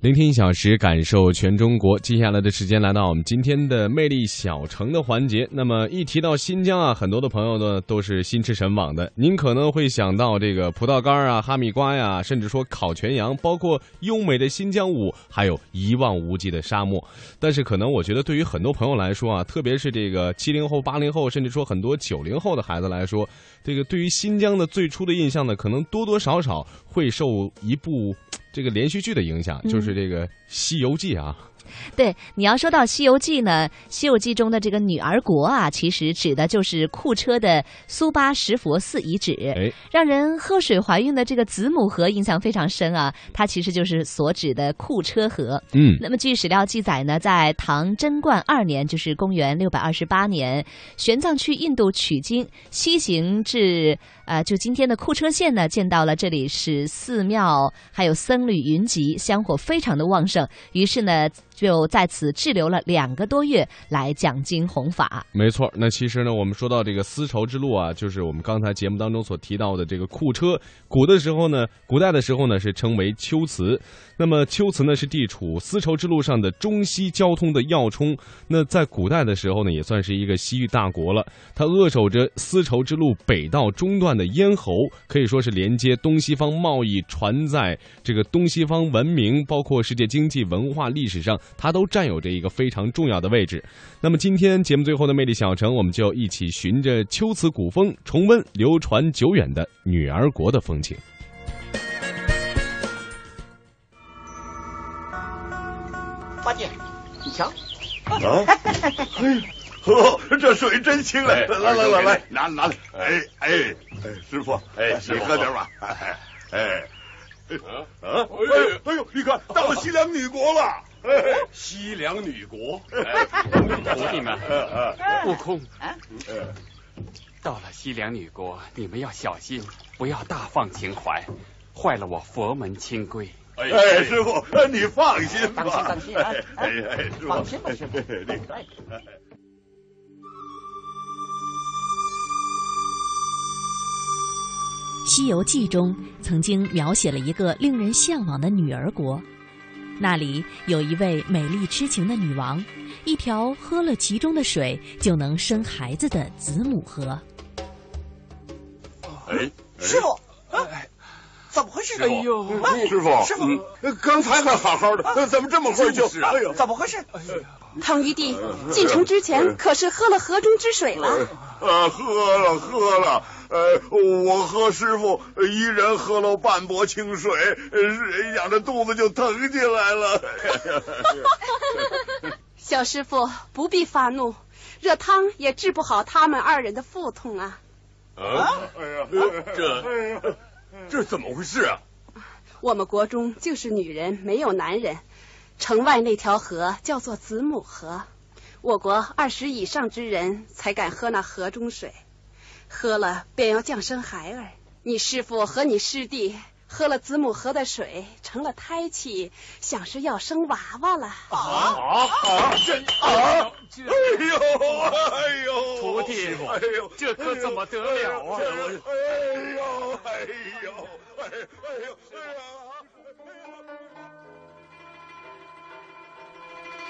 聆听一小时，感受全中国。接下来的时间来到我们今天的魅力小城的环节。那么一提到新疆啊，很多的朋友呢都是心驰神往的。您可能会想到这个葡萄干啊、哈密瓜呀，甚至说烤全羊，包括优美的新疆舞，还有一望无际的沙漠。但是可能我觉得对于很多朋友来说啊，特别是这个七零后、八零后，甚至说很多九零后的孩子来说，这个对于新疆的最初的印象呢，可能多多少少会受一部。这个连续剧的影响，就是这个《西游记》啊。对，你要说到《西游记》呢，《西游记》中的这个女儿国啊，其实指的就是库车的苏巴什佛寺遗址。哎，让人喝水怀孕的这个子母河印象非常深啊，它其实就是所指的库车河。嗯，那么据史料记载呢，在唐贞观二年，就是公元六百二十八年，玄奘去印度取经，西行至呃就今天的库车县呢，见到了这里是寺庙，还有僧侣云集，香火非常的旺盛，于是呢。就在此滞留了两个多月来讲经弘法。没错，那其实呢，我们说到这个丝绸之路啊，就是我们刚才节目当中所提到的这个库车。古的时候呢，古代的时候呢是称为龟兹。那么龟兹呢是地处丝绸之路上的中西交通的要冲。那在古代的时候呢，也算是一个西域大国了。它扼守着丝绸之路北到中段的咽喉，可以说是连接东西方贸易、传在这个东西方文明，包括世界经济、文化、历史上。它都占有着一个非常重要的位置。那么今天节目最后的魅力小城，我们就一起循着秋瓷古风，重温流传久远的女儿国的风情。八戒，你瞧，啊，嘿，呵，这水真清啊！来来来来来，拿拿来！哎哎哎，师傅，哎，你喝点吧。哎哎，啊啊！哎呦，你看到了西凉女国了。西凉女国，徒弟们，悟空，啊，到了西凉女国，你们要小心，不要大放情怀，坏了我佛门清规。哎，师傅，你放心吧，当心当心啊！哎哎，放心吧，师傅。你。《西游记》中曾经描写了一个令人向往的女儿国。那里有一位美丽痴情的女王，一条喝了其中的水就能生孩子的子母河。哎，师傅，哎，怎么回事？哎呦，师傅，师傅，刚才还好好的，怎么这么快就？哎呦，怎么回事？唐玉帝进城之前可是喝了河中之水了？呃，喝了喝了。呃，我和师傅一人喝了半钵清水，仰着肚子就疼起来了。小师傅不必发怒，热汤也治不好他们二人的腹痛啊！啊，哎呀，这这怎么回事啊？我们国中就是女人没有男人，城外那条河叫做子母河，我国二十以上之人才敢喝那河中水。喝了便要降生孩儿，你师傅和你师弟喝了子母河的水，成了胎气，想是要生娃娃了。啊啊！真啊！哎呦哎呦！徒弟，哎呦，这可怎么得了啊？哎呦哎呦哎呦哎呦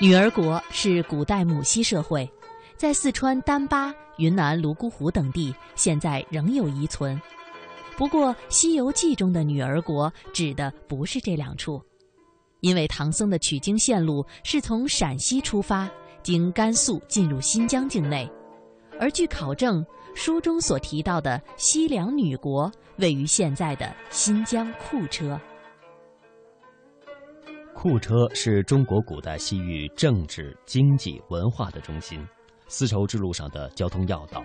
女儿国是古代母系社会。在四川丹巴、云南泸沽湖等地，现在仍有遗存。不过，《西游记》中的女儿国指的不是这两处，因为唐僧的取经线路是从陕西出发，经甘肃进入新疆境内。而据考证，书中所提到的西凉女国位于现在的新疆库车。库车是中国古代西域政治、经济、文化的中心。丝绸之路上的交通要道，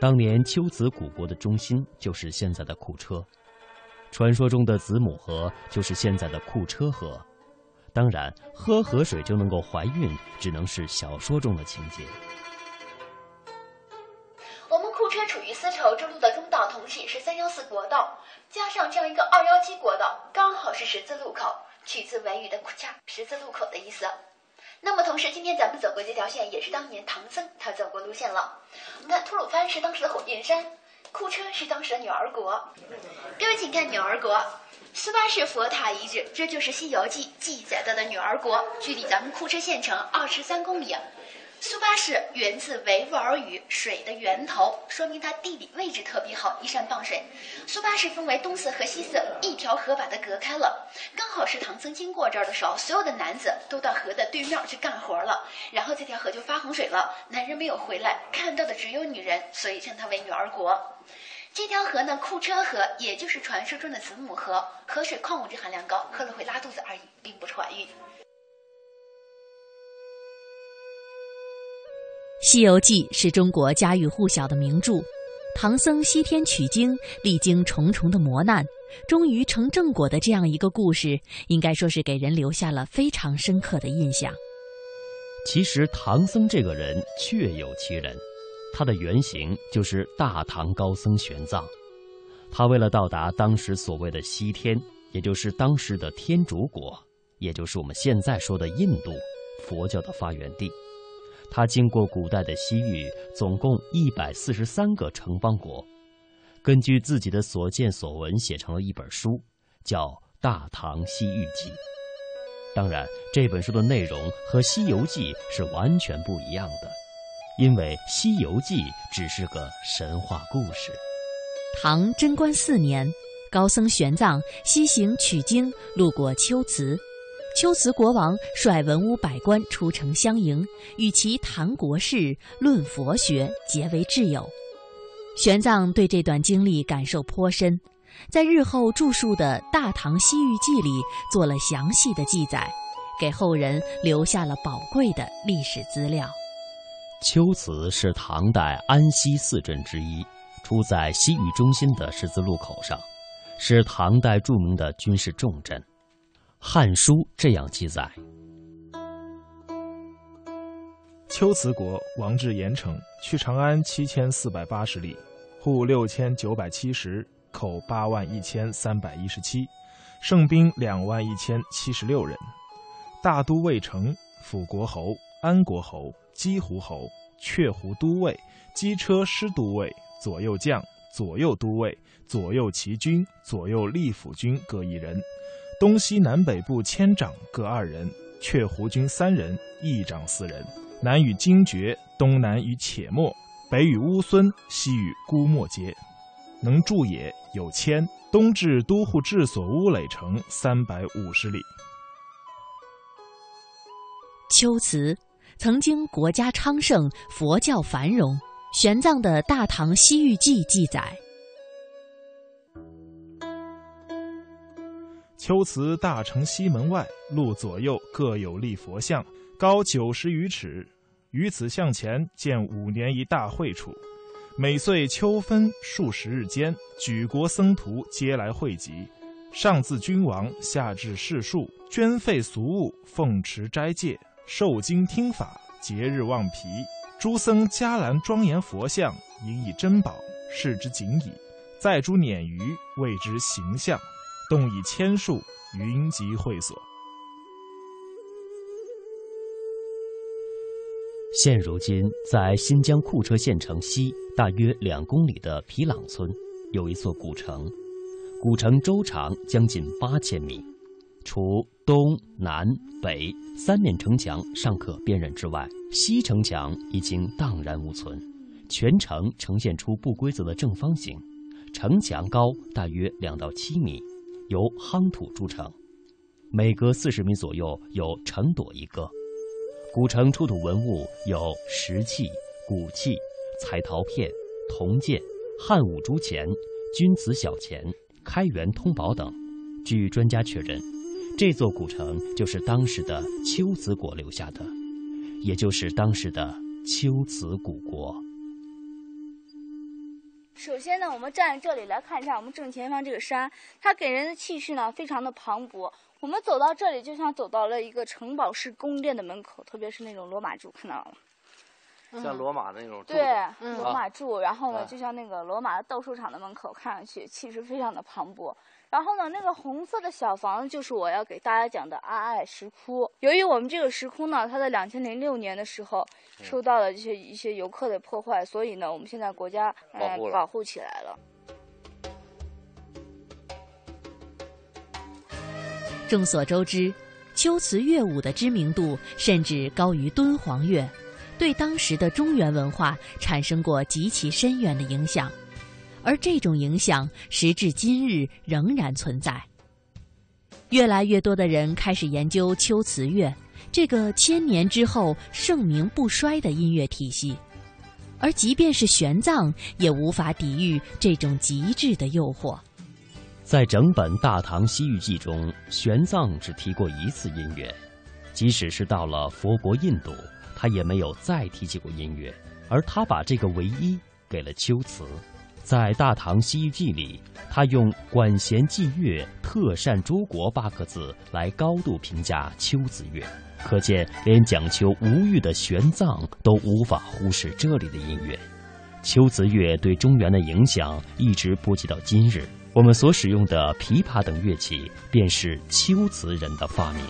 当年龟兹古国的中心就是现在的库车，传说中的子母河就是现在的库车河。当然，喝河水就能够怀孕，只能是小说中的情节。我们库车处于丝绸之路的中道，同时也是三幺四国道，加上这样一个二幺七国道，刚好是十字路口，取自维语的“库恰”十字路口的意思。那么同时，今天咱们走过这条线，也是当年唐僧他走过路线了。我们看，吐鲁番是当时的火焰山，库车是当时的女儿国。各位，请看女儿国，斯巴是佛塔遗址，这就是《西游记》记载到的女儿国，距离咱们库车县城二十三公里。苏巴氏源自维吾尔语“水的源头”，说明它地理位置特别好，依山傍水。苏巴氏分为东四和西四，一条河把它隔开了。刚好是唐僧经过这儿的时候，所有的男子都到河的对面去干活了，然后这条河就发洪水了。男人没有回来，看到的只有女人，所以称它为女儿国。这条河呢，库车河，也就是传说中的子母河，河水矿物质含量高，喝了会拉肚子而已，并不是怀孕。《西游记》是中国家喻户晓的名著，唐僧西天取经，历经重重的磨难，终于成正果的这样一个故事，应该说是给人留下了非常深刻的印象。其实，唐僧这个人确有其人，他的原型就是大唐高僧玄奘。他为了到达当时所谓的西天，也就是当时的天竺国，也就是我们现在说的印度，佛教的发源地。他经过古代的西域，总共一百四十三个城邦国，根据自己的所见所闻写成了一本书，叫《大唐西域记》。当然，这本书的内容和《西游记》是完全不一样的，因为《西游记》只是个神话故事。唐贞观四年，高僧玄奘西行取经，路过龟兹。龟兹国王率文武百官出城相迎，与其谈国事、论佛学，结为挚友。玄奘对这段经历感受颇深，在日后著述的《大唐西域记》里做了详细的记载，给后人留下了宝贵的历史资料。龟兹是唐代安西四镇之一，处在西域中心的十字路口上，是唐代著名的军事重镇。《汉书》这样记载：秋辞国王至盐城，去长安七千四百八十里，户六千九百七十，口八万一千三百一十七，胜兵两万一千七十六人。大都尉城，辅国侯、安国侯、姬胡侯、却胡都尉、机车师都尉、左右将、左右都尉、左右骑军、左右吏府军各一人。东西南北部千长各二人，却胡军三人，一长四人。南与荆绝，东南与且末，北与乌孙，西与姑墨节。能住也，有千。东至都护治所乌垒城三百五十里。秋词曾经国家昌盛，佛教繁荣。玄奘的《大唐西域记》记载。秋祠大城西门外，路左右各有立佛像，高九十余尺。于此向前建五年一大会处，每岁秋分数十日间，举国僧徒皆来汇集，上自君王，下至士庶，捐费俗物，奉持斋戒，受经听法，节日望皮。诸僧伽蓝庄严佛像，引以珍宝，视之仅矣。再诸碾鱼，谓之形象。动以千数，云集会所。现如今，在新疆库车县城西大约两公里的皮朗村，有一座古城。古城周长将近八千米，除东南北三面城墙尚可辨认之外，西城墙已经荡然无存，全城呈现出不规则的正方形，城墙高大约两到七米。由夯土筑成，每隔四十米左右有城垛一个。古城出土文物有石器、骨器、彩陶片、铜剑、汉武铢钱、钧瓷小钱、开元通宝等。据专家确认，这座古城就是当时的龟兹国留下的，也就是当时的龟兹古国。首先呢，我们站在这里来看一下我们正前方这个山，它给人的气势呢非常的磅礴。我们走到这里，就像走到了一个城堡式宫殿的门口，特别是那种罗马柱，看到了吗？像罗马的那种对罗马柱，然后呢，就像那个罗马的斗兽场的门口，看上去气势非常的磅礴。然后呢，那个红色的小房子就是我要给大家讲的阿爱石窟。由于我们这个石窟呢，它在两千零六年的时候受到了这些一些游客的破坏，所以呢，我们现在国家呃保护起来了。众所周知，秋瓷乐舞的知名度甚至高于敦煌乐，对当时的中原文化产生过极其深远的影响。而这种影响，时至今日仍然存在。越来越多的人开始研究秋瓷乐这个千年之后盛名不衰的音乐体系，而即便是玄奘，也无法抵御这种极致的诱惑。在整本《大唐西域记》中，玄奘只提过一次音乐，即使是到了佛国印度，他也没有再提起过音乐，而他把这个唯一给了秋瓷。在《大唐西域记》里，他用“管弦伎乐，特善诸国”八个字来高度评价秋子乐，可见连讲求无欲的玄奘都无法忽视这里的音乐。秋子乐对中原的影响一直波及到今日，我们所使用的琵琶等乐器便是秋瓷人的发明。